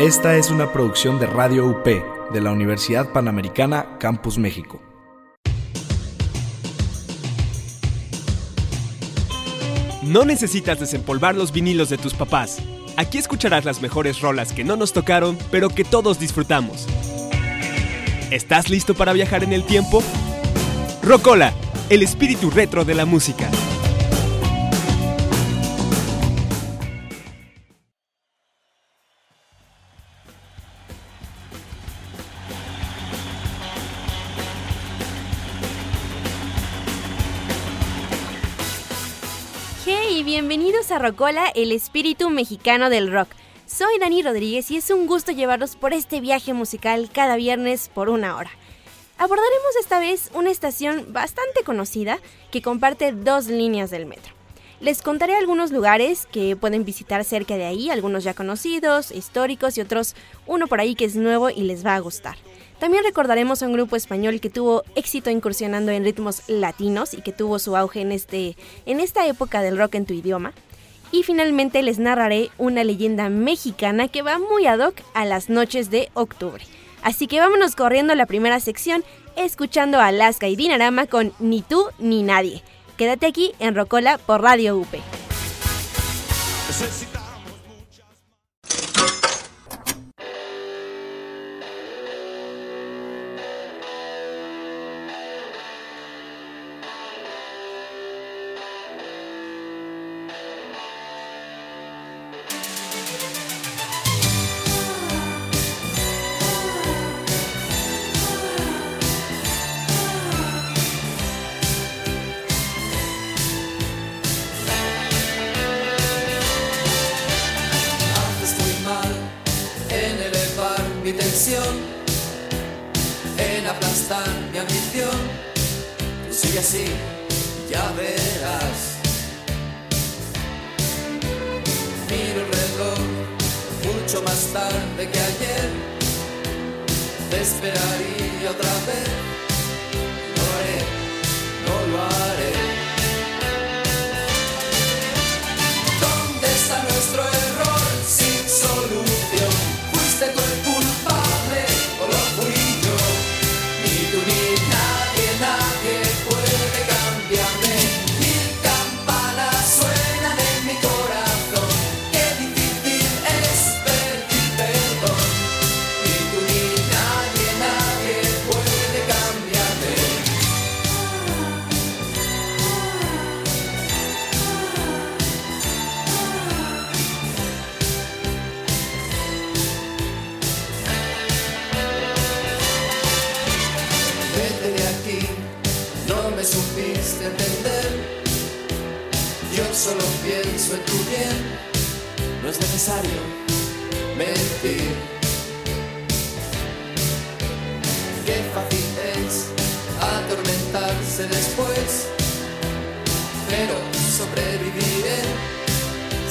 Esta es una producción de Radio UP de la Universidad Panamericana Campus México. No necesitas desempolvar los vinilos de tus papás. Aquí escucharás las mejores rolas que no nos tocaron, pero que todos disfrutamos. ¿Estás listo para viajar en el tiempo? Rocola, el espíritu retro de la música. Rocola, el espíritu mexicano del rock. Soy Dani Rodríguez y es un gusto llevarlos por este viaje musical cada viernes por una hora. Abordaremos esta vez una estación bastante conocida que comparte dos líneas del metro. Les contaré algunos lugares que pueden visitar cerca de ahí, algunos ya conocidos, históricos y otros uno por ahí que es nuevo y les va a gustar. También recordaremos a un grupo español que tuvo éxito incursionando en ritmos latinos y que tuvo su auge en, este, en esta época del rock en tu idioma. Y finalmente les narraré una leyenda mexicana que va muy ad hoc a las noches de octubre. Así que vámonos corriendo a la primera sección, escuchando Alaska y Dinarama con Ni tú ni nadie. Quédate aquí en Rocola por Radio UP.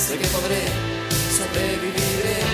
Sé que podré, sobreviviré.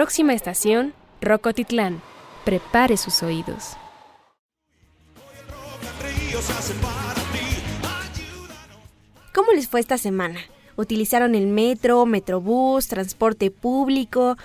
Próxima estación, Rocotitlán. Prepare sus oídos. ¿Cómo les fue esta semana? ¿Utilizaron el metro, metrobús, transporte público?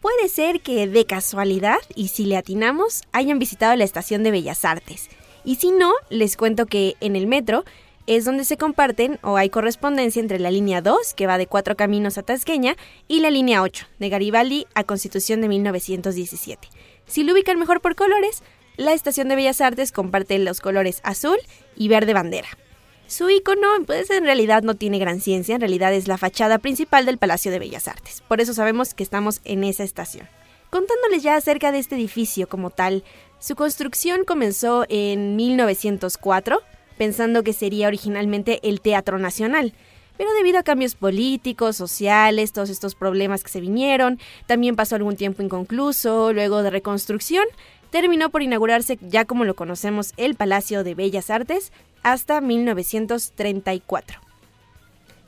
Puede ser que de casualidad, y si le atinamos, hayan visitado la estación de Bellas Artes. Y si no, les cuento que en el metro es donde se comparten o hay correspondencia entre la línea 2, que va de Cuatro Caminos a Tasqueña, y la línea 8, de Garibaldi a Constitución de 1917. Si lo ubican mejor por colores, la estación de Bellas Artes comparte los colores azul y verde bandera. Su icono, pues en realidad no tiene gran ciencia, en realidad es la fachada principal del Palacio de Bellas Artes. Por eso sabemos que estamos en esa estación. Contándoles ya acerca de este edificio como tal, su construcción comenzó en 1904, pensando que sería originalmente el Teatro Nacional. Pero debido a cambios políticos, sociales, todos estos problemas que se vinieron, también pasó algún tiempo inconcluso, luego de reconstrucción, terminó por inaugurarse ya como lo conocemos el Palacio de Bellas Artes hasta 1934.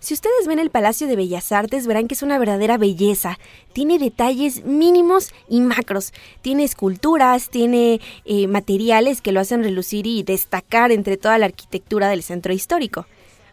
Si ustedes ven el Palacio de Bellas Artes, verán que es una verdadera belleza. Tiene detalles mínimos y macros. Tiene esculturas, tiene eh, materiales que lo hacen relucir y destacar entre toda la arquitectura del centro histórico.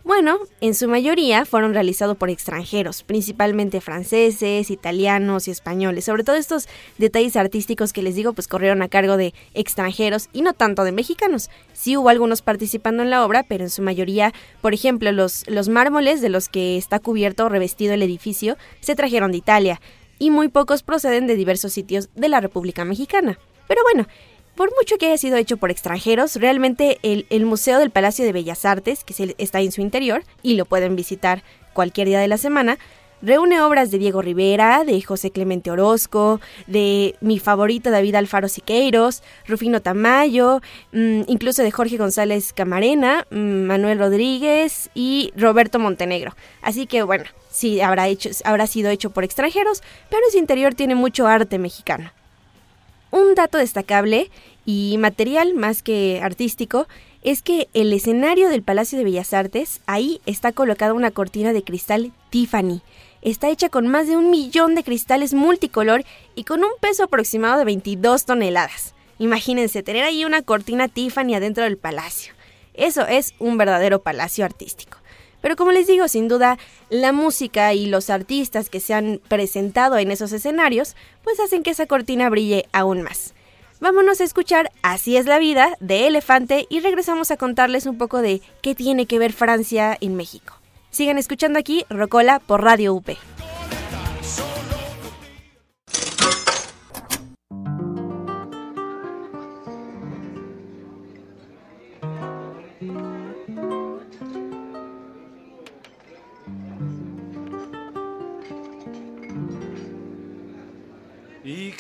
Bueno, en su mayoría fueron realizados por extranjeros, principalmente franceses, italianos y españoles. Sobre todo estos detalles artísticos que les digo, pues corrieron a cargo de extranjeros y no tanto de mexicanos. Sí hubo algunos participando en la obra, pero en su mayoría, por ejemplo, los, los mármoles de los que está cubierto o revestido el edificio se trajeron de Italia y muy pocos proceden de diversos sitios de la República Mexicana. Pero bueno, por mucho que haya sido hecho por extranjeros, realmente el, Museo del Palacio de Bellas Artes, que está en su interior y lo pueden visitar cualquier día de la semana, reúne obras de Diego Rivera, de José Clemente Orozco, de mi favorito David Alfaro Siqueiros, Rufino Tamayo, mm, incluso de Jorge González Camarena, mm, Manuel Rodríguez y Roberto Montenegro. Así que bueno, sí habrá, hecho, habrá sido hecho por extranjeros, pero su interior tiene mucho arte mexicano. Un dato destacable y material más que artístico es que el escenario del Palacio de Bellas Artes, ahí está colocada una cortina de cristal Tiffany. Está hecha con más de un millón de cristales multicolor y con un peso aproximado de 22 toneladas. Imagínense tener ahí una cortina Tiffany adentro del palacio. Eso es un verdadero palacio artístico. Pero como les digo, sin duda, la música y los artistas que se han presentado en esos escenarios, pues hacen que esa cortina brille aún más. Vámonos a escuchar Así es la vida de Elefante y regresamos a contarles un poco de qué tiene que ver Francia en México. Sigan escuchando aquí Rocola por Radio UP.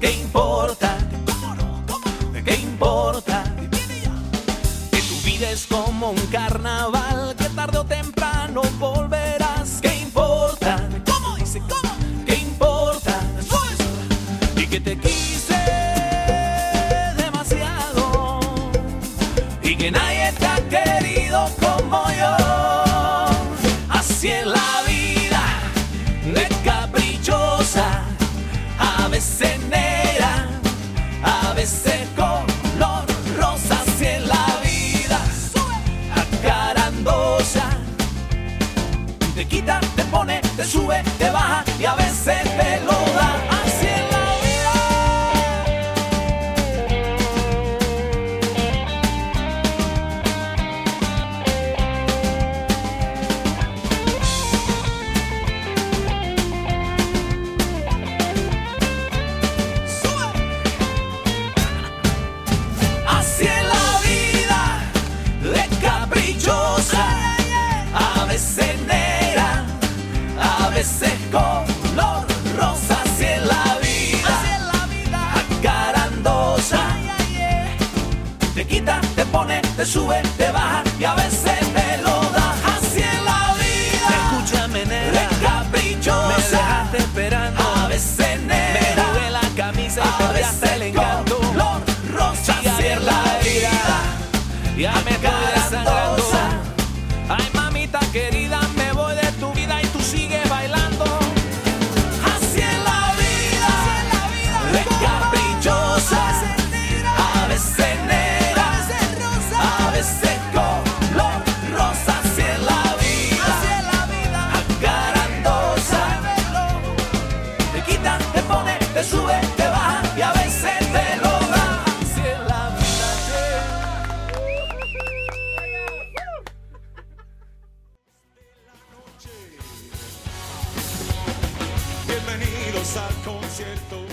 ¿Qué importa? ¿Qué importa? Que tu vida es como un carnaval, que tarde o temprano volverás. ¿Qué importa? ¿Cómo dice? ¿Cómo? ¿Qué importa? Y que te quise demasiado y que nadie te ha querido como yo. Así es la a veces color rosa. Así es la vida, acarandosa. Te quita, te pone, te sube, te baja y a veces te lo te sube, te baja y a veces te lo da. Así es la vida, escúchame negra, de caprichosa. Me dejaste esperando, a veces negra. Me jugué la camisa y perdiste el encanto. Color rosa, así es la vida. Ya me te sube, te y a veces te lo da. Bienvenidos al concierto.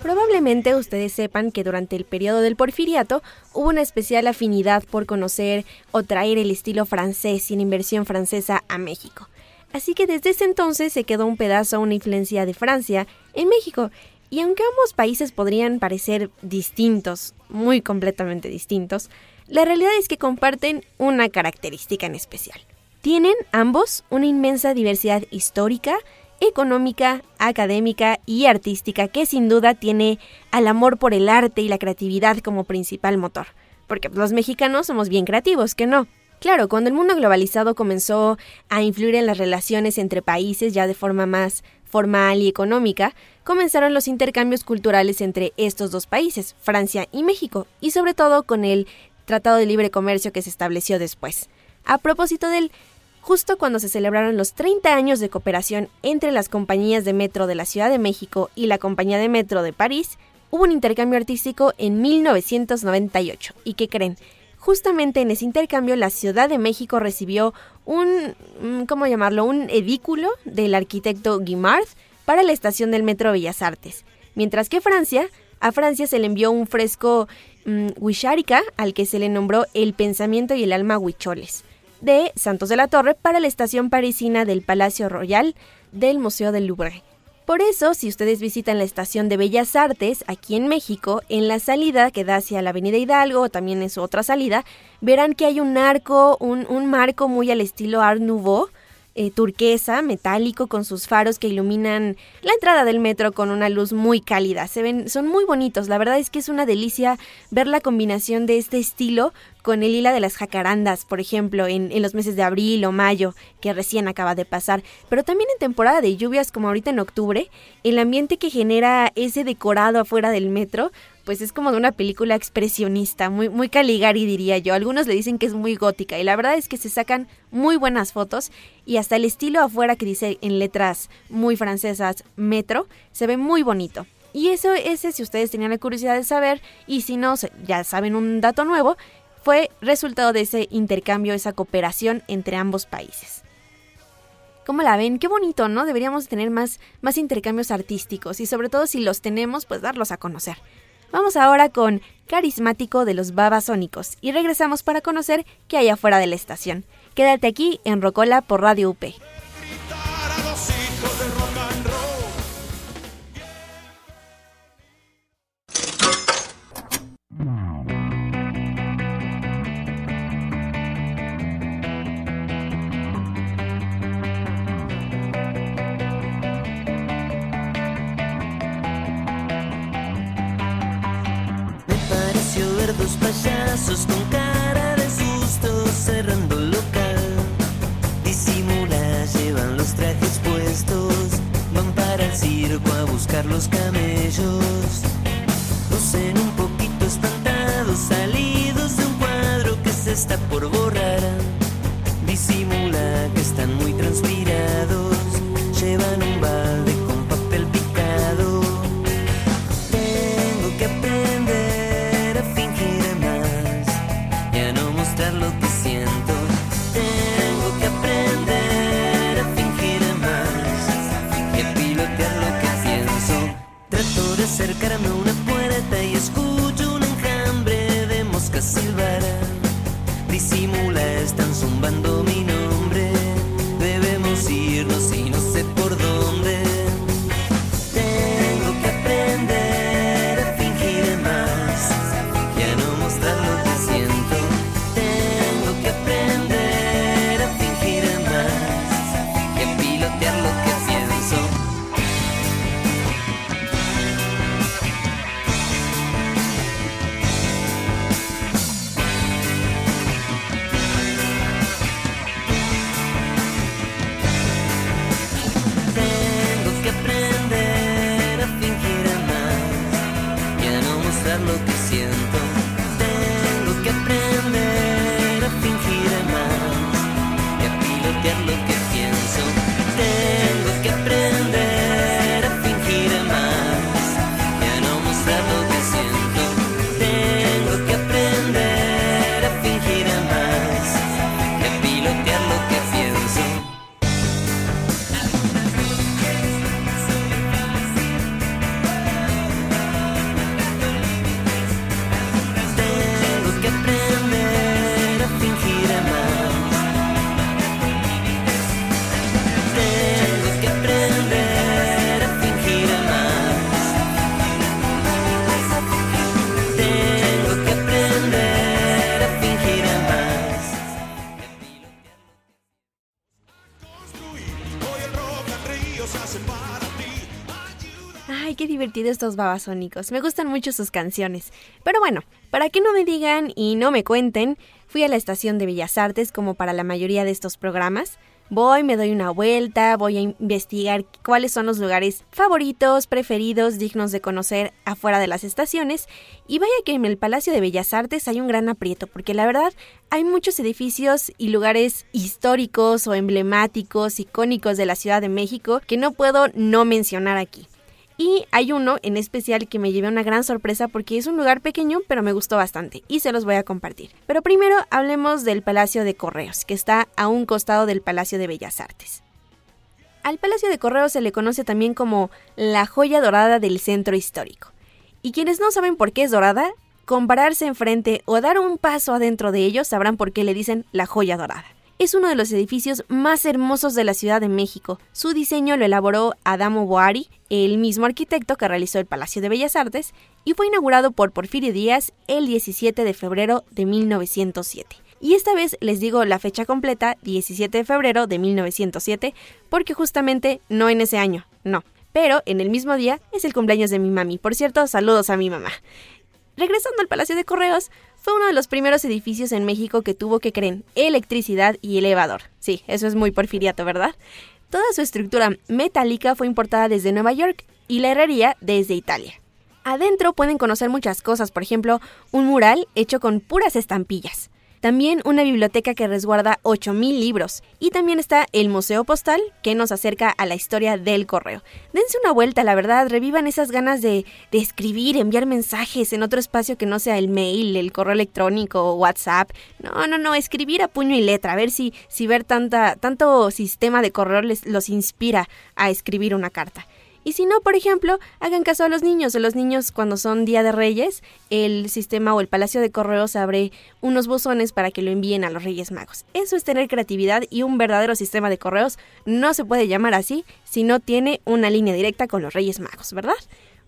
Probablemente ustedes sepan que durante el periodo del porfiriato hubo una especial afinidad por conocer o traer el estilo francés y la inversión francesa a México. Así que desde ese entonces se quedó un pedazo, una influencia de Francia en México. Y aunque ambos países podrían parecer distintos, muy completamente distintos, la realidad es que comparten una característica en especial. Tienen ambos una inmensa diversidad histórica, económica, académica y artística que sin duda tiene al amor por el arte y la creatividad como principal motor. Porque los mexicanos somos bien creativos, que no. Claro, cuando el mundo globalizado comenzó a influir en las relaciones entre países ya de forma más formal y económica, comenzaron los intercambios culturales entre estos dos países, Francia y México, y sobre todo con el Tratado de Libre Comercio que se estableció después. A propósito del justo cuando se celebraron los 30 años de cooperación entre las compañías de metro de la Ciudad de México y la compañía de metro de París, hubo un intercambio artístico en 1998. ¿Y qué creen? Justamente en ese intercambio la Ciudad de México recibió un, mm, ¿cómo llamarlo? Un edículo del arquitecto Guimard para la estación del Metro Bellas Artes. Mientras que Francia, a Francia se le envió un fresco Huichárica al que se le nombró El pensamiento y el alma huicholes de Santos de la Torre para la estación parisina del Palacio Royal del Museo del Louvre. Por eso, si ustedes visitan la estación de Bellas Artes aquí en México, en la salida que da hacia la Avenida Hidalgo, o también en su otra salida, verán que hay un arco, un, marco muy al estilo Art Nouveau, eh, turquesa, metálico, con sus faros que iluminan la entrada del metro con una luz muy cálida. Se ven, son muy bonitos. La verdad es que es una delicia ver la combinación de este estilo con el hila de las jacarandas, por ejemplo, en, en, los meses de abril o mayo, que recién acaba de pasar, pero también en temporada de lluvias como ahorita en octubre, el ambiente que genera ese decorado afuera del metro, pues es como de una película expresionista, muy, muy Caligari diría yo. Algunos le dicen que es muy gótica y la verdad es que se sacan muy buenas fotos y hasta el estilo afuera que dice en letras muy francesas metro, se ve muy bonito. Y eso, ese si ustedes tenían la curiosidad de saber y si no, ya saben un dato nuevo, fue resultado de ese intercambio, esa cooperación entre ambos países. ¿Cómo la ven? Qué bonito, ¿no? Deberíamos tener más, más intercambios artísticos y sobre todo si los tenemos, pues darlos a conocer. Vamos ahora con Carismático de los Babasónicos y regresamos para conocer qué hay afuera de la estación. Quédate aquí en Rocola por Radio UP. Dos payasos con cara de susto cerrando local. Disimula, llevan los trajes puestos, van para el circo a buscar los camellos. Lucen un babasónicos. Me gustan mucho sus canciones. Pero bueno, para que no me digan y no me cuenten, fui a la estación de Bellas Artes como para la mayoría de estos programas. Voy, me doy una vuelta, voy a investigar cuáles son los lugares favoritos, preferidos, dignos de conocer afuera de las estaciones. Y vaya que en el Palacio de Bellas Artes hay un gran aprieto, porque la verdad hay muchos edificios y lugares históricos o emblemáticos, icónicos de la Ciudad de México que no puedo no mencionar aquí. Y hay uno en especial que me llevé una gran sorpresa porque es un lugar pequeño pero me gustó bastante y se los voy a compartir. Pero primero hablemos del Palacio de Correos, que está a un costado del Palacio de Bellas Artes. Al Palacio de Correos se le conoce también como la joya dorada del centro histórico. Y quienes no saben por qué es dorada, compararse enfrente o dar un paso adentro de ellos sabrán por qué le dicen la joya dorada. Es uno de los edificios más hermosos de la Ciudad de México. Su diseño lo elaboró Adamo Boari, el mismo arquitecto que realizó el Palacio de Bellas Artes, y fue inaugurado por Porfirio Díaz el 17 de febrero de 1907. Y esta vez les digo la fecha completa, 17 de febrero de 1907, porque justamente no en ese año, no. Pero en el mismo día es el cumpleaños de mi mami. Por cierto, saludos a mi mamá. Regresando al Palacio de Correos, fue uno de los primeros edificios en México que tuvo que creen electricidad y elevador. Sí, eso es muy porfiriato, ¿verdad? Toda su estructura metálica fue importada desde Nueva York y la herrería desde Italia. Adentro pueden conocer muchas cosas, por ejemplo, un mural hecho con puras estampillas. También una biblioteca que resguarda 8.000 libros. Y también está el Museo Postal, que nos acerca a la historia del correo. Dense una vuelta, la verdad, revivan esas ganas de, escribir, enviar mensajes en otro espacio que no sea el mail, el correo electrónico o WhatsApp. No, no, no, escribir a puño y letra, a ver si, si ver tanta, tanto sistema de correo les, los inspira a escribir una carta. Y si no, por ejemplo, hagan caso a los niños. Los niños cuando son Día de Reyes, el sistema o el Palacio de Correos abre unos buzones para que lo envíen a los Reyes Magos. Eso es tener creatividad y un verdadero sistema de correos no se puede llamar así si no tiene una línea directa con los Reyes Magos, ¿verdad?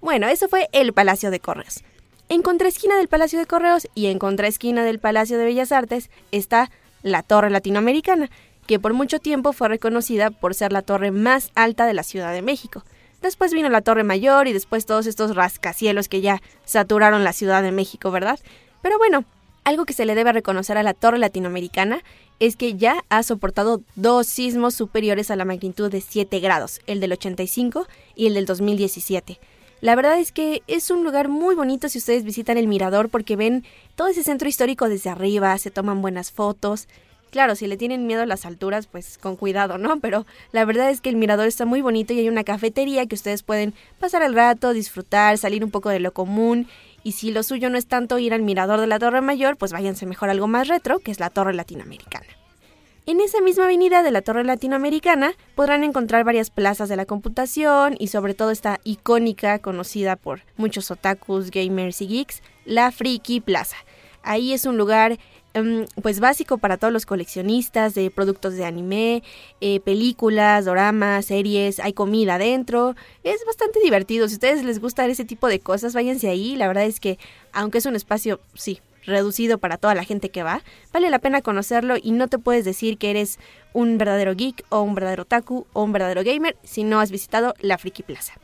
Bueno, eso fue el Palacio de Correos. En contraesquina del Palacio de Correos y en contraesquina del Palacio de Bellas Artes está la Torre Latinoamericana, que por mucho tiempo fue reconocida por ser la torre más alta de la Ciudad de México. Después vino la Torre Mayor y después todos estos rascacielos que ya saturaron la Ciudad de México, ¿verdad? Pero bueno, algo que se le debe reconocer a la Torre Latinoamericana es que ya ha soportado dos sismos superiores a la magnitud de 7 grados, el del 85 y el del 2017. La verdad es que es un lugar muy bonito si ustedes visitan el mirador porque ven todo ese centro histórico desde arriba, se toman buenas fotos, Claro, si le tienen miedo a las alturas, pues con cuidado, ¿no? Pero la verdad es que el mirador está muy bonito y hay una cafetería que ustedes pueden pasar el rato, disfrutar, salir un poco de lo común. Y si lo suyo no es tanto ir al mirador de la Torre Mayor, pues váyanse mejor a algo más retro, que es la Torre Latinoamericana. En esa misma avenida de la Torre Latinoamericana podrán encontrar varias plazas de la computación y sobre todo esta icónica conocida por muchos otakus, gamers y geeks, la Friki Plaza. Ahí es un lugar pues básico para todos los coleccionistas de productos de anime, eh, películas, doramas, series, hay comida adentro, es bastante divertido, si a ustedes les gusta ese tipo de cosas, váyanse ahí, la verdad es que aunque es un espacio, sí, reducido para toda la gente que va, vale la pena conocerlo y no te puedes decir que eres un verdadero geek o un verdadero taku o un verdadero gamer si no has visitado la Friki Plaza.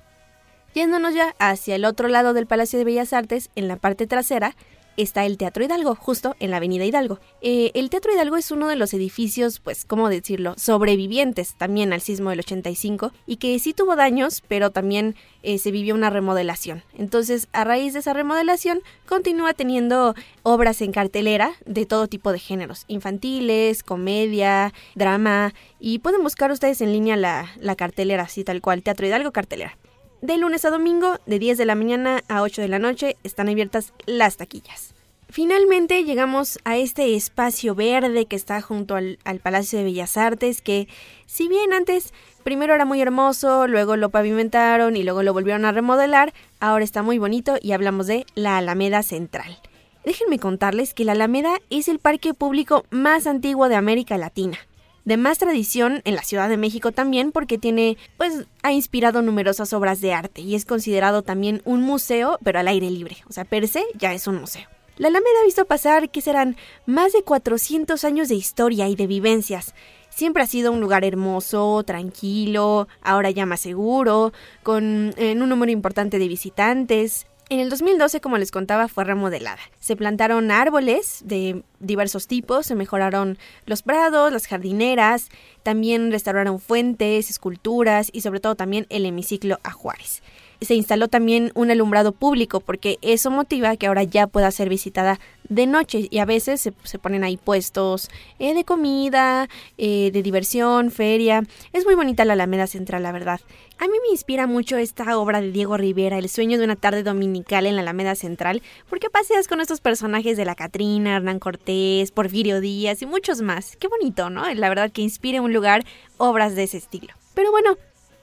Yéndonos ya hacia el otro lado del Palacio de Bellas Artes, en la parte trasera, está el Teatro Hidalgo, justo en la Avenida Hidalgo. Eh, el Teatro Hidalgo es uno de los edificios, pues, ¿cómo decirlo?, sobrevivientes también al sismo del 85 y que sí tuvo daños, pero también eh, se vivió una remodelación. Entonces, a raíz de esa remodelación, continúa teniendo obras en cartelera de todo tipo de géneros, infantiles, comedia, drama, y pueden buscar ustedes en línea la, la cartelera, así tal cual, Teatro Hidalgo Cartelera. De lunes a domingo, de 10 de la mañana a 8 de la noche, están abiertas las taquillas. Finalmente llegamos a este espacio verde que está junto al, Palacio de Bellas Artes, que si bien antes primero era muy hermoso, luego lo pavimentaron y luego lo volvieron a remodelar, ahora está muy bonito y hablamos de la Alameda Central. Déjenme contarles que la Alameda es el parque público más antiguo de América Latina de más tradición en la Ciudad de México también porque tiene, pues, ha inspirado numerosas obras de arte y es considerado también un museo, pero al aire libre. O sea, per se ya es un museo. La Alameda ha visto pasar que serán más de 400 años de historia y de vivencias. Siempre ha sido un lugar hermoso, tranquilo, ahora ya más seguro, con un número importante de visitantes. En el 2012, como les contaba, fue remodelada. Se plantaron árboles de diversos tipos, se mejoraron los prados, las jardineras, también restauraron fuentes, esculturas y sobre todo también el hemiciclo a Juárez se instaló también un alumbrado público porque eso motiva que ahora ya pueda ser visitada de noche y a veces se, ponen ahí puestos eh, de comida, eh, de diversión, feria. Es muy bonita la Alameda Central, la verdad. A mí me inspira mucho esta obra de Diego Rivera, El sueño de una tarde dominical en la Alameda Central, porque paseas con estos personajes de la Catrina, Hernán Cortés, Porfirio Díaz y muchos más. Qué bonito, ¿no? La verdad que inspire un lugar obras de ese estilo. Pero bueno,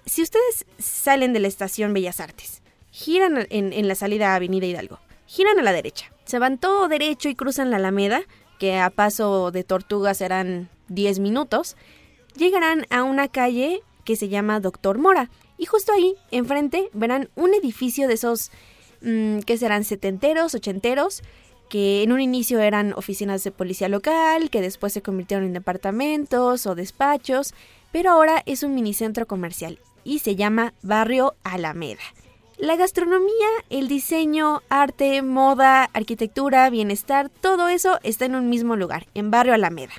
si ustedes salen de la estación Bellas Artes, giran en, la salida a Avenida Hidalgo, giran a la derecha, se van todo derecho y cruzan la Alameda, que a paso de tortuga serán 10 minutos, llegarán a una calle que se llama Doctor Mora. Y justo ahí, enfrente, verán un edificio de esos mm, que serán setenteros, ochenteros, que en un inicio eran oficinas de policía local, que después se convirtieron en departamentos o despachos, pero ahora es un minicentro comercial y se llama Barrio Alameda. La gastronomía, el diseño, arte, moda, arquitectura, bienestar, todo eso está en un mismo lugar, en Barrio Alameda.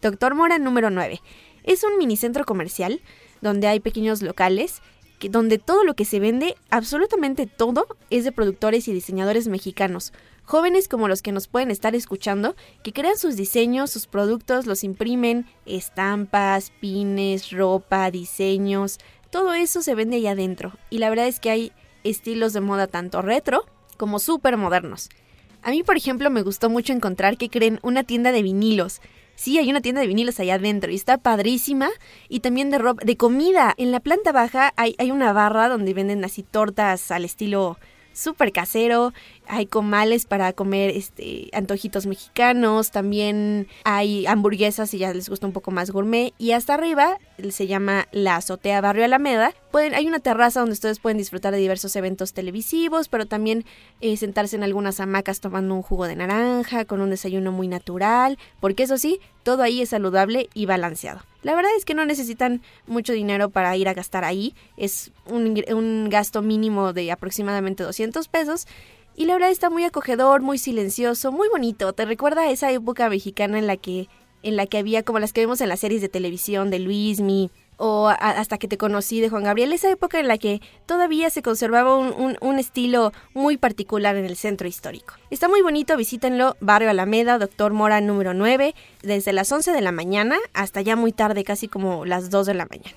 Doctor Mora número 9. Es un minicentro comercial donde hay pequeños locales, que, donde todo lo que se vende, absolutamente todo, es de productores y diseñadores mexicanos. Jóvenes como los que nos pueden estar escuchando, que crean sus diseños, sus productos, los imprimen, estampas, pines, ropa, diseños, todo eso se vende allá adentro. Y la verdad es que hay estilos de moda tanto retro como súper modernos. A mí, por ejemplo, me gustó mucho encontrar que creen una tienda de vinilos. Sí, hay una tienda de vinilos allá adentro y está padrísima. Y también de ropa, de comida. En la planta baja hay, hay una barra donde venden así tortas al estilo súper casero. Hay comales para comer este antojitos mexicanos. También hay hamburguesas si ya les gusta un poco más gourmet. Y hasta arriba se llama la azotea Barrio Alameda. Pueden, hay una terraza donde ustedes pueden disfrutar de diversos eventos televisivos, pero también eh, sentarse en algunas hamacas tomando un jugo de naranja, con un desayuno muy natural. Porque eso sí, todo ahí es saludable y balanceado. La verdad es que no necesitan mucho dinero para ir a gastar ahí. Es un, un gasto mínimo de aproximadamente 200 pesos. Y la verdad está muy acogedor, muy silencioso, muy bonito. Te recuerda a esa época mexicana en la que, en la que había como las que vemos en las series de televisión de Luismi o hasta que te conocí de Juan Gabriel, esa época en la que todavía se conservaba un, un- un estilo muy particular en el centro histórico. Está muy bonito, visítenlo, Barrio Alameda, Doctor Mora número 9, desde las 11 de la mañana hasta ya muy tarde, casi como las 2 de la mañana.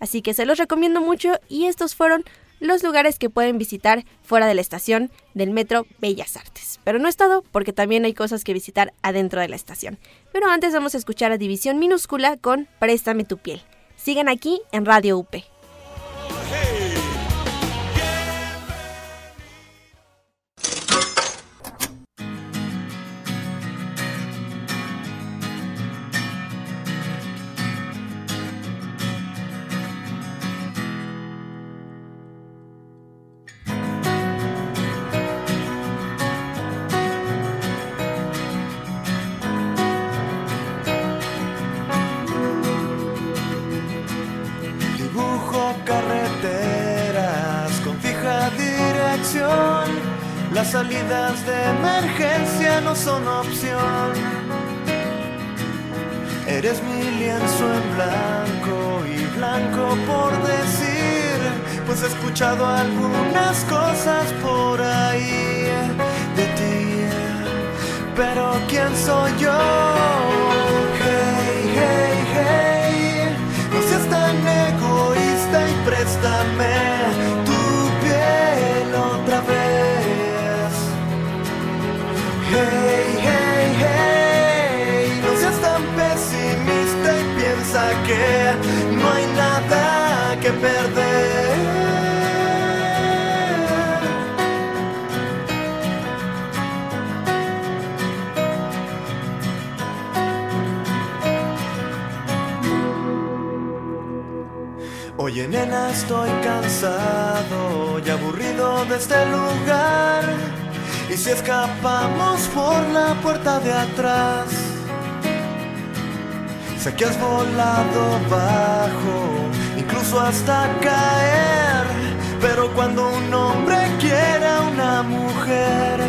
Así que se los recomiendo mucho y estos fueron los lugares que pueden visitar fuera de la estación del Metro Bellas Artes. Pero no es todo, porque también hay cosas que visitar adentro de la estación. Pero antes vamos a escuchar a División Minúscula con Préstame tu piel. Sigan aquí en Radio UP. Son opción. Eres mi lienzo en blanco y blanco por decir, pues he escuchado algunas cosas por ahí de ti. Pero ¿quién soy yo? Oye nena, estoy cansado y aburrido de este lugar. Y si escapamos por la puerta de atrás, sé que has volado bajo, incluso hasta caer. Pero cuando un hombre quiere a una mujer,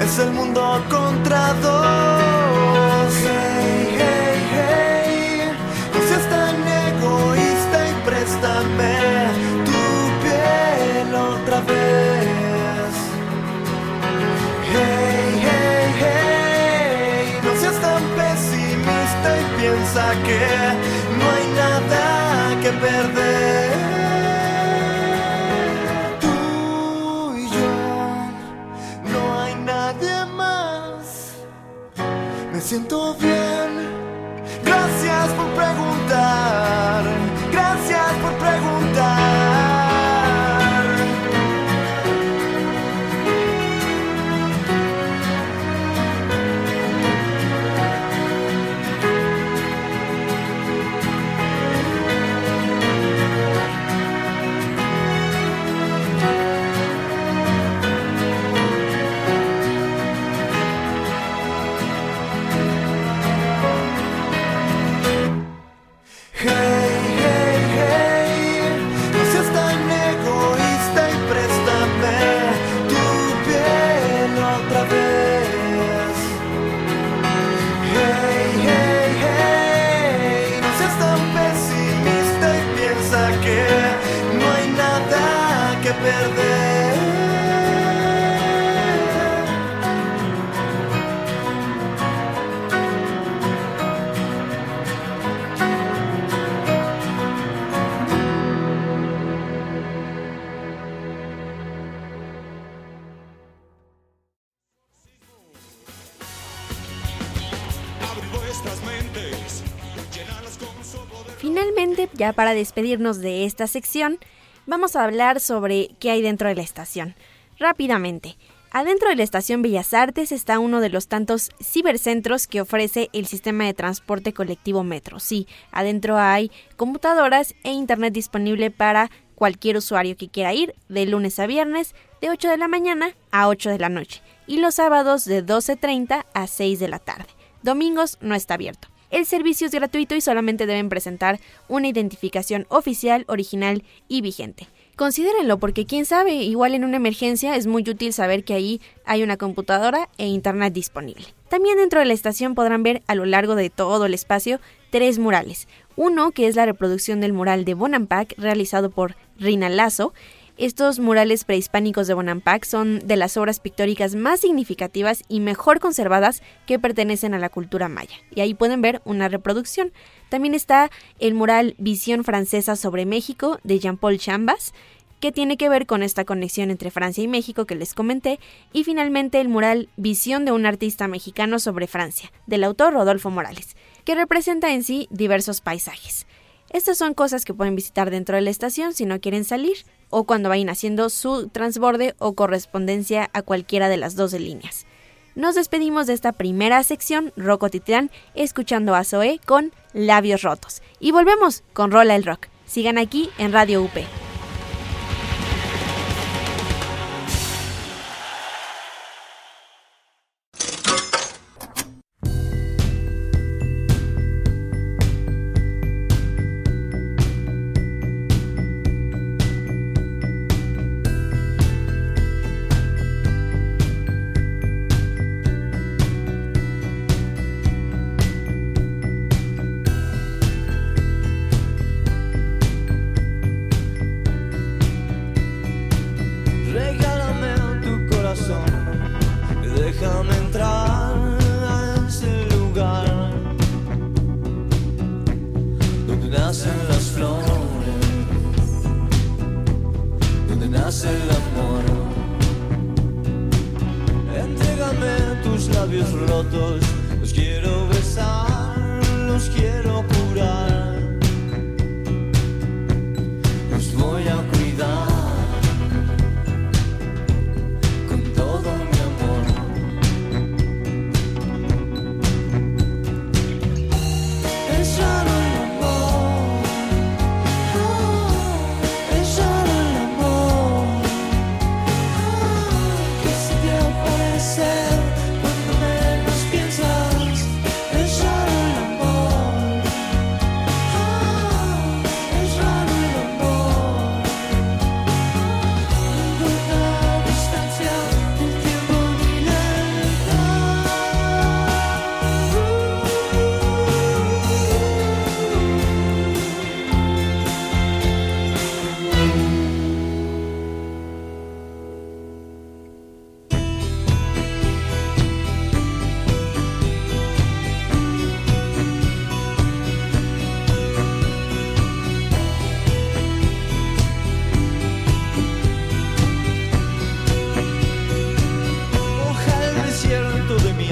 es el mundo contra dos. Préstame tu piel otra vez. Hey, hey, hey, no seas tan pesimista y piensa que no hay nada que perder. Tú y yo, no hay nadie más. Me siento bien. Para despedirnos de esta sección, vamos a hablar sobre qué hay dentro de la estación. Rápidamente, adentro de la estación Bellas Artes está uno de los tantos cibercentros que ofrece el sistema de transporte colectivo Metro. Sí, adentro hay computadoras e internet disponible para cualquier usuario que quiera ir de lunes a viernes de 8 de la mañana a 8 de la noche y los sábados de 12.30 a 6 de la tarde. Domingos no está abierto. El servicio es gratuito y solamente deben presentar una identificación oficial, original y vigente. Considérenlo porque quién sabe, igual en una emergencia es muy útil saber que ahí hay una computadora e internet disponible. También dentro de la estación podrán ver a lo largo de todo el espacio tres murales. Uno que es la reproducción del mural de Bonampak realizado por Rina Lazo estos murales prehispánicos de Bonampak son de las obras pictóricas más significativas y mejor conservadas que pertenecen a la cultura maya. Y ahí pueden ver una reproducción. También está el mural Visión Francesa sobre México de Jean-Paul Chambas, que tiene que ver con esta conexión entre Francia y México que les comenté, y finalmente el mural Visión de un artista mexicano sobre Francia, del autor Rodolfo Morales, que representa en sí diversos paisajes. Estas son cosas que pueden visitar dentro de la estación si no quieren salir o cuando vayan haciendo su transborde o correspondencia a cualquiera de las dos líneas. Nos despedimos de esta primera sección, Rocotitlán, escuchando a Zoe con Labios Rotos. Y volvemos con Rola el Rock. Sigan aquí en Radio UP. Rotos, los quiero besar, los quiero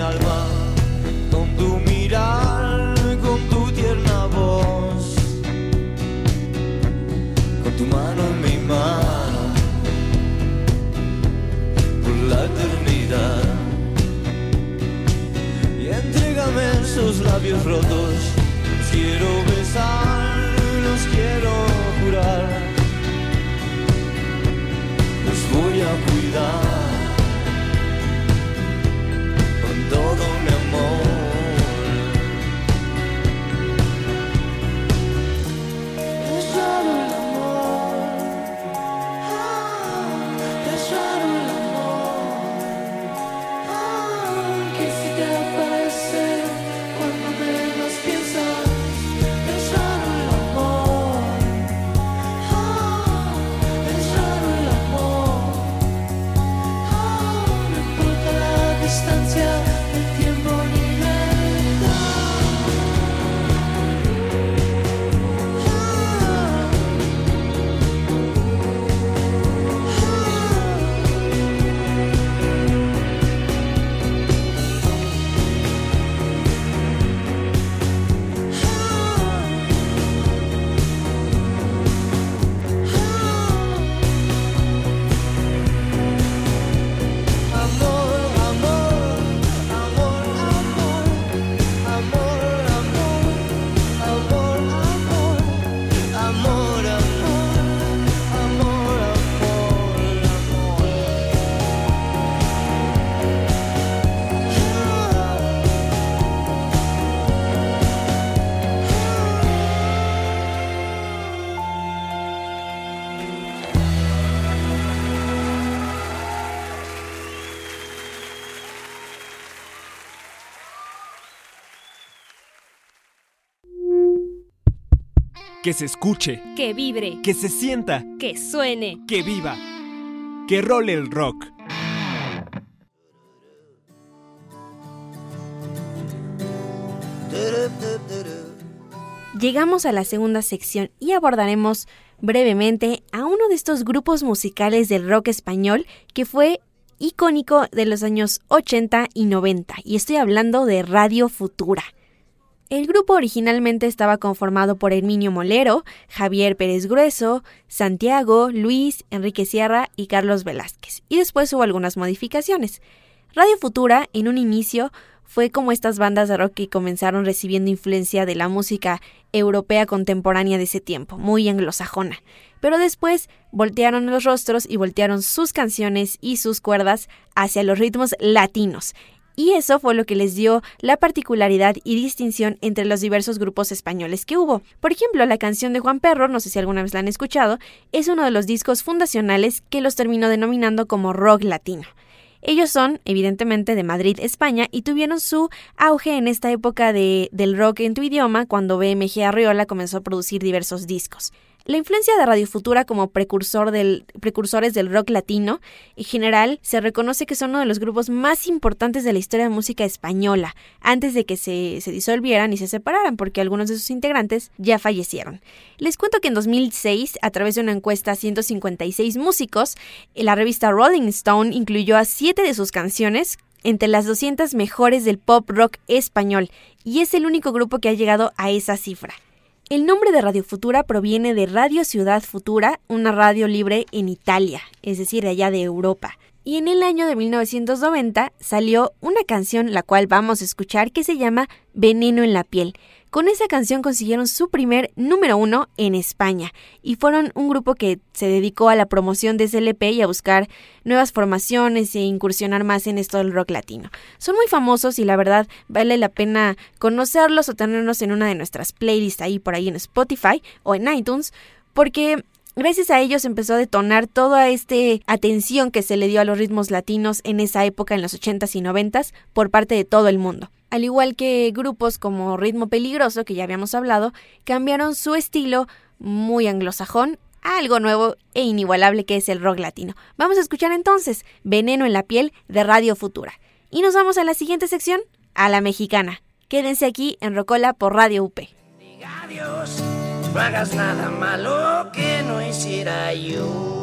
alma con tu mirar, con tu tierna voz, con tu mano en mi mano por la eternidad. Y entrégame esos labios rotos, los quiero besar, los quiero curar, los voy a cuidar Que se escuche, Que vibre, que se sienta, que suene. que viva. Que role el rock. Llegamos a la segunda sección y abordaremos brevemente a uno de estos grupos musicales del rock español que fue icónico de los años 80 y 90, y estoy hablando de Radio Futura. El grupo originalmente estaba conformado por Herminio Molero, Javier Pérez Grueso, Santiago, Luis, Enrique Sierra y Carlos Velázquez, y después hubo algunas modificaciones. Radio Futura, en un inicio, fue como estas bandas de rock que comenzaron recibiendo influencia de la música europea contemporánea de ese tiempo, muy anglosajona. Pero después voltearon los rostros y voltearon sus canciones y sus cuerdas hacia los ritmos latinos. Y eso fue lo que les dio la particularidad y distinción entre los diversos grupos españoles que hubo. Por ejemplo, la canción de Juan Perro, no sé si alguna vez la han escuchado, es uno de los discos fundacionales que los terminó denominando como rock latino. Ellos son, evidentemente, de Madrid, España, y tuvieron su auge en esta época de, del rock en tu idioma, cuando BMG Arriola comenzó a producir diversos discos. La influencia de Radio Futura como precursor del, precursores del rock latino, en general, se reconoce que son uno de los grupos más importantes de la historia de música española, antes de que se, se disolvieran y se separaran, porque algunos de sus integrantes ya fallecieron. Les cuento que en 2006, a través de una encuesta a 156 músicos, la revista Rolling Stone incluyó a siete de sus canciones entre las 200 mejores del pop rock español, y es el único grupo que ha llegado a esa cifra. El nombre de Radio Futura proviene de Radio Ciudad Futura, una radio libre en Italia, es decir, de allá de Europa. Y en el año de 1990 salió una canción la cual vamos a escuchar que se llama Veneno en la piel. Con esa canción consiguieron su primer número uno en España y fueron un grupo que se dedicó a la promoción de ese y a buscar nuevas formaciones e incursionar más en esto del rock latino. Son muy famosos y la verdad vale la pena conocerlos o tenerlos en una de nuestras playlists ahí por ahí en Spotify o en iTunes porque Gracias a ellos empezó a detonar toda esta atención que se le dio a los ritmos latinos en esa época, en los 80s y 90s, por parte de todo el mundo. Al igual que grupos como Ritmo Peligroso, que ya habíamos hablado, cambiaron su estilo muy anglosajón a algo nuevo e inigualable que es el rock latino. Vamos a escuchar entonces Veneno en la piel de Radio Futura. Y nos vamos a la siguiente sección, a la mexicana. Quédense aquí en Rocola por Radio UP. Adiós, no hagas nada malo que no hiciera yo.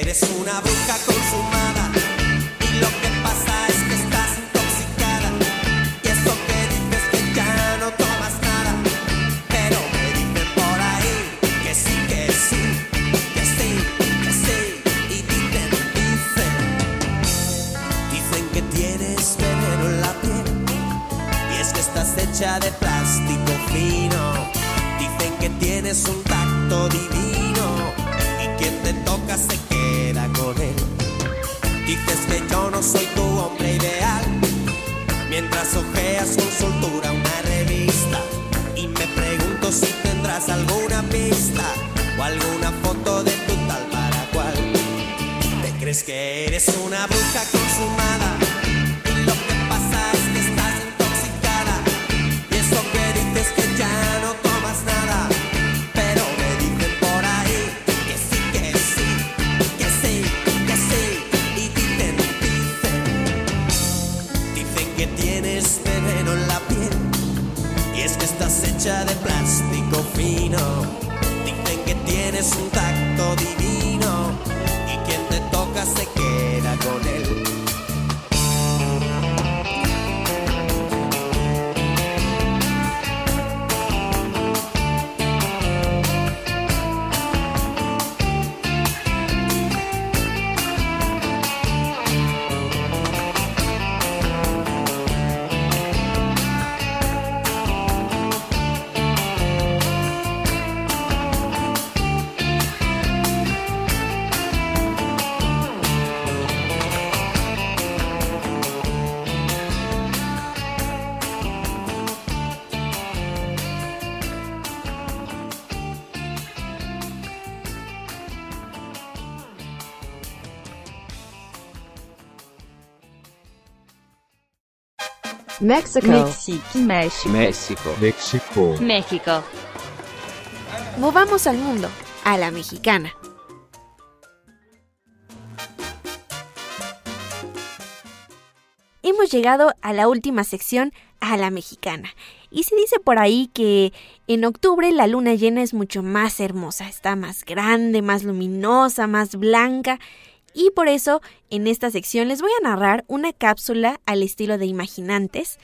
Eres una bruja consumada. Y lo que pasa que eres una bruja consumada México. México. México. México. México. Movamos al mundo, a la mexicana. Hemos llegado a la última sección, a la mexicana. Y se dice por ahí que en octubre la luna llena es mucho más hermosa, está más grande, más luminosa, más blanca. Y por eso en esta sección les voy a narrar una cápsula al estilo de Imaginantes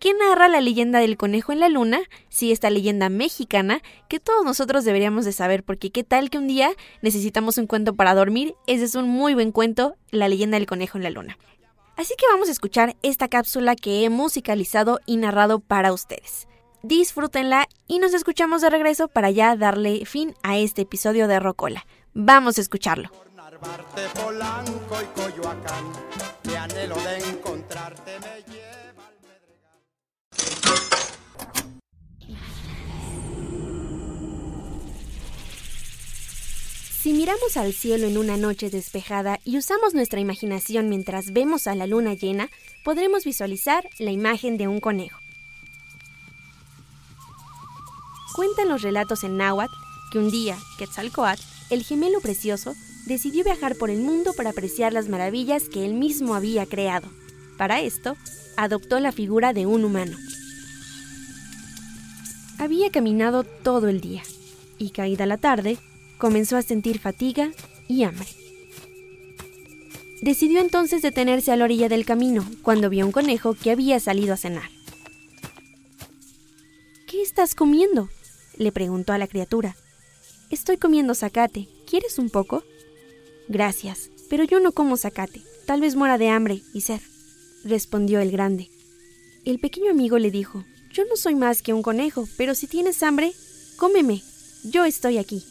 que narra la leyenda del conejo en la luna, sí, esta leyenda mexicana que todos nosotros deberíamos de saber porque qué tal que un día necesitamos un cuento para dormir, ese es un muy buen cuento, la leyenda del conejo en la luna. Así que vamos a escuchar esta cápsula que he musicalizado y narrado para ustedes. Disfrútenla y nos escuchamos de regreso para ya darle fin a este episodio de Rocola. Vamos a escucharlo. Narvarte, Polanco y Coyoacán, mi anhelo de encontrarte me lleva al. Si miramos al cielo en una noche despejada y usamos nuestra imaginación mientras vemos a la luna llena, podremos visualizar la imagen de un conejo. Cuentan los relatos en náhuatl que un día Quetzalcoatl, el gemelo precioso, decidió viajar por el mundo para apreciar las maravillas que él mismo había creado. Para esto, adoptó la figura de un humano. Había caminado todo el día y caída la tarde, comenzó a sentir fatiga y hambre. Decidió entonces detenerse a la orilla del camino cuando vio un conejo que había salido a cenar. ¿Qué estás comiendo? le preguntó a la criatura. Estoy comiendo zacate. ¿Quieres un poco? Gracias, pero yo no como zacate. Tal vez muera de hambre y sed, respondió el grande. El pequeño amigo le dijo, Yo no soy más que un conejo, pero si tienes hambre, cómeme. Yo estoy aquí.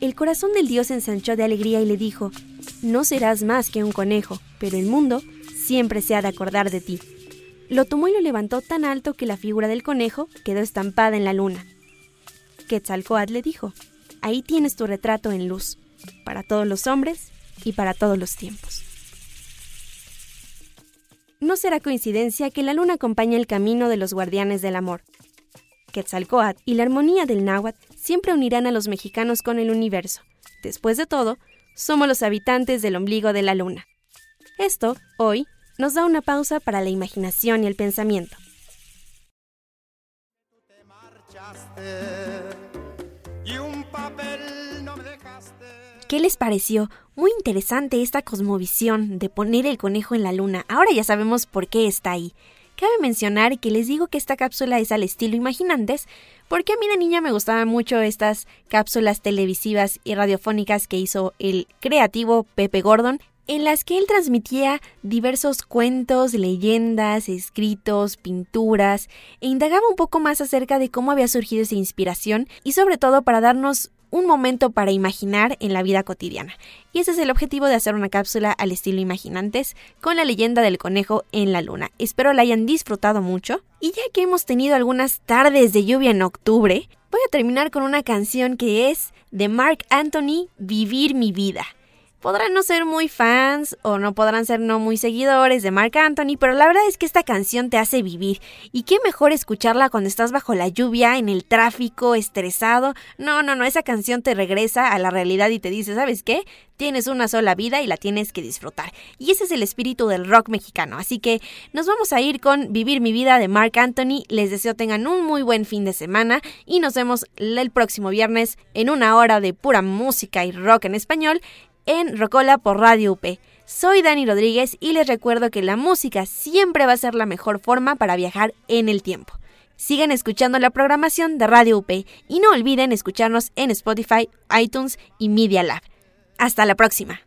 El corazón del dios ensanchó de alegría y le dijo, No serás más que un conejo, pero el mundo siempre se ha de acordar de ti. Lo tomó y lo levantó tan alto que la figura del conejo quedó estampada en la luna. Quetzalcoatl le dijo, Ahí tienes tu retrato en luz, para todos los hombres y para todos los tiempos. No será coincidencia que la luna acompaña el camino de los guardianes del amor. Quetzalcoatl y la armonía del náhuatl siempre unirán a los mexicanos con el universo. Después de todo, somos los habitantes del ombligo de la luna. Esto, hoy, nos da una pausa para la imaginación y el pensamiento. Y un papel no me dejaste. ¿Qué les pareció? Muy interesante esta cosmovisión de poner el conejo en la luna. Ahora ya sabemos por qué está ahí. Cabe mencionar que les digo que esta cápsula es al estilo Imaginantes, porque a mí de niña me gustaban mucho estas cápsulas televisivas y radiofónicas que hizo el creativo Pepe Gordon, en las que él transmitía diversos cuentos, leyendas, escritos, pinturas, e indagaba un poco más acerca de cómo había surgido esa inspiración y sobre todo para darnos un momento para imaginar en la vida cotidiana. Y ese es el objetivo de hacer una cápsula al estilo Imaginantes con la leyenda del conejo en la luna. Espero la hayan disfrutado mucho. Y ya que hemos tenido algunas tardes de lluvia en octubre, voy a terminar con una canción que es de Mark Anthony, Vivir mi vida. Podrán no ser muy fans o no podrán ser no muy seguidores de Mark Anthony, pero la verdad es que esta canción te hace vivir. Y qué mejor escucharla cuando estás bajo la lluvia, en el tráfico, estresado. No, no, no, esa canción te regresa a la realidad y te dice, ¿sabes qué? Tienes una sola vida y la tienes que disfrutar. Y ese es el espíritu del rock mexicano. Así que nos vamos a ir con Vivir mi vida de Mark Anthony. Les deseo tengan un muy buen fin de semana y nos vemos el próximo viernes en una hora de pura música y rock en español en Rocola por Radio UP. Soy Dani Rodríguez y les recuerdo que la música siempre va a ser la mejor forma para viajar en el tiempo. Sigan escuchando la programación de Radio UP y no olviden escucharnos en Spotify, iTunes y Media Lab. Hasta la próxima.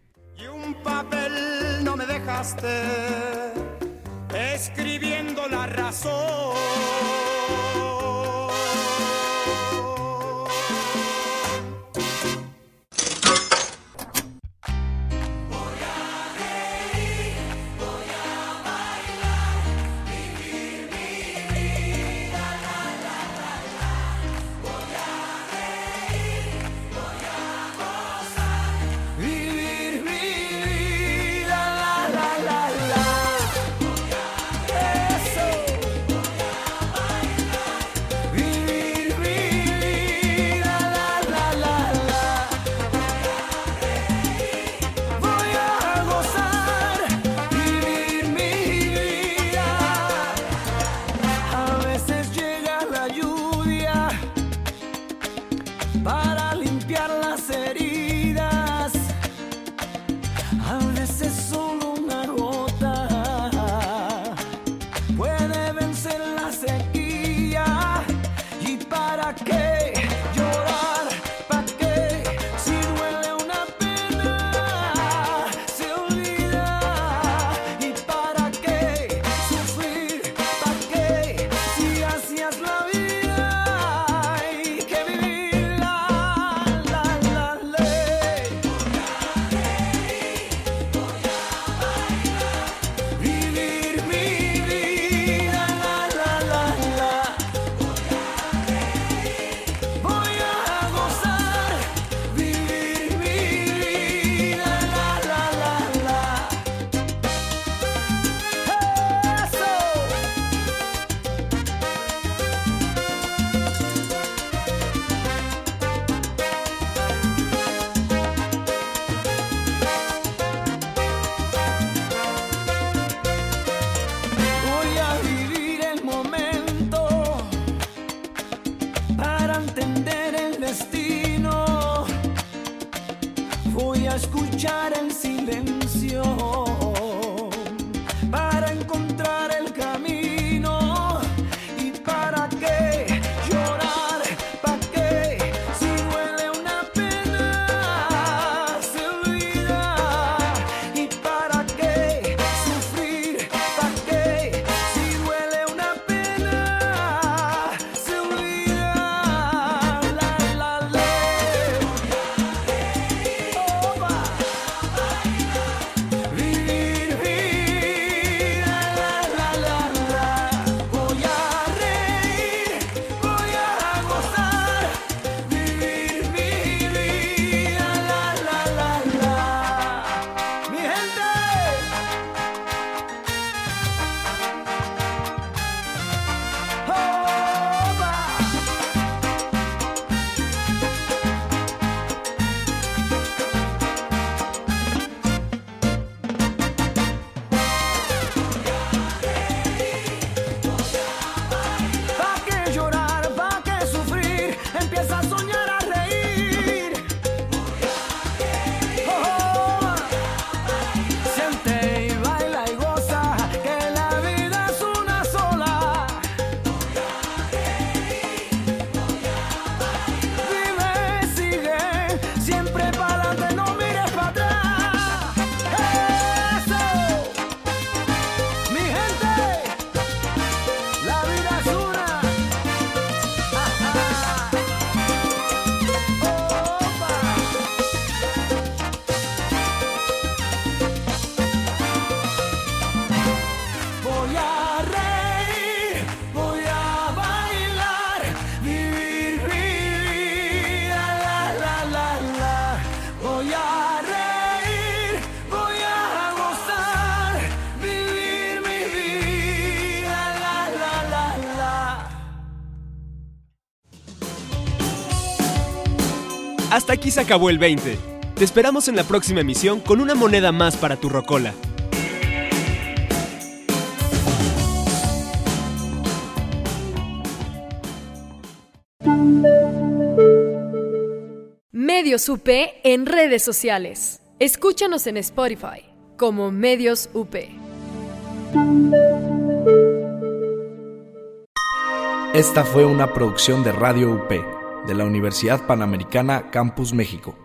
Hasta aquí se acabó el 20. Te esperamos en la próxima emisión con una moneda más para tu rocola. Medios UP en redes sociales. Escúchanos en Spotify como Medios UP. Esta fue una producción de Radio UP de la Universidad Panamericana Campus México.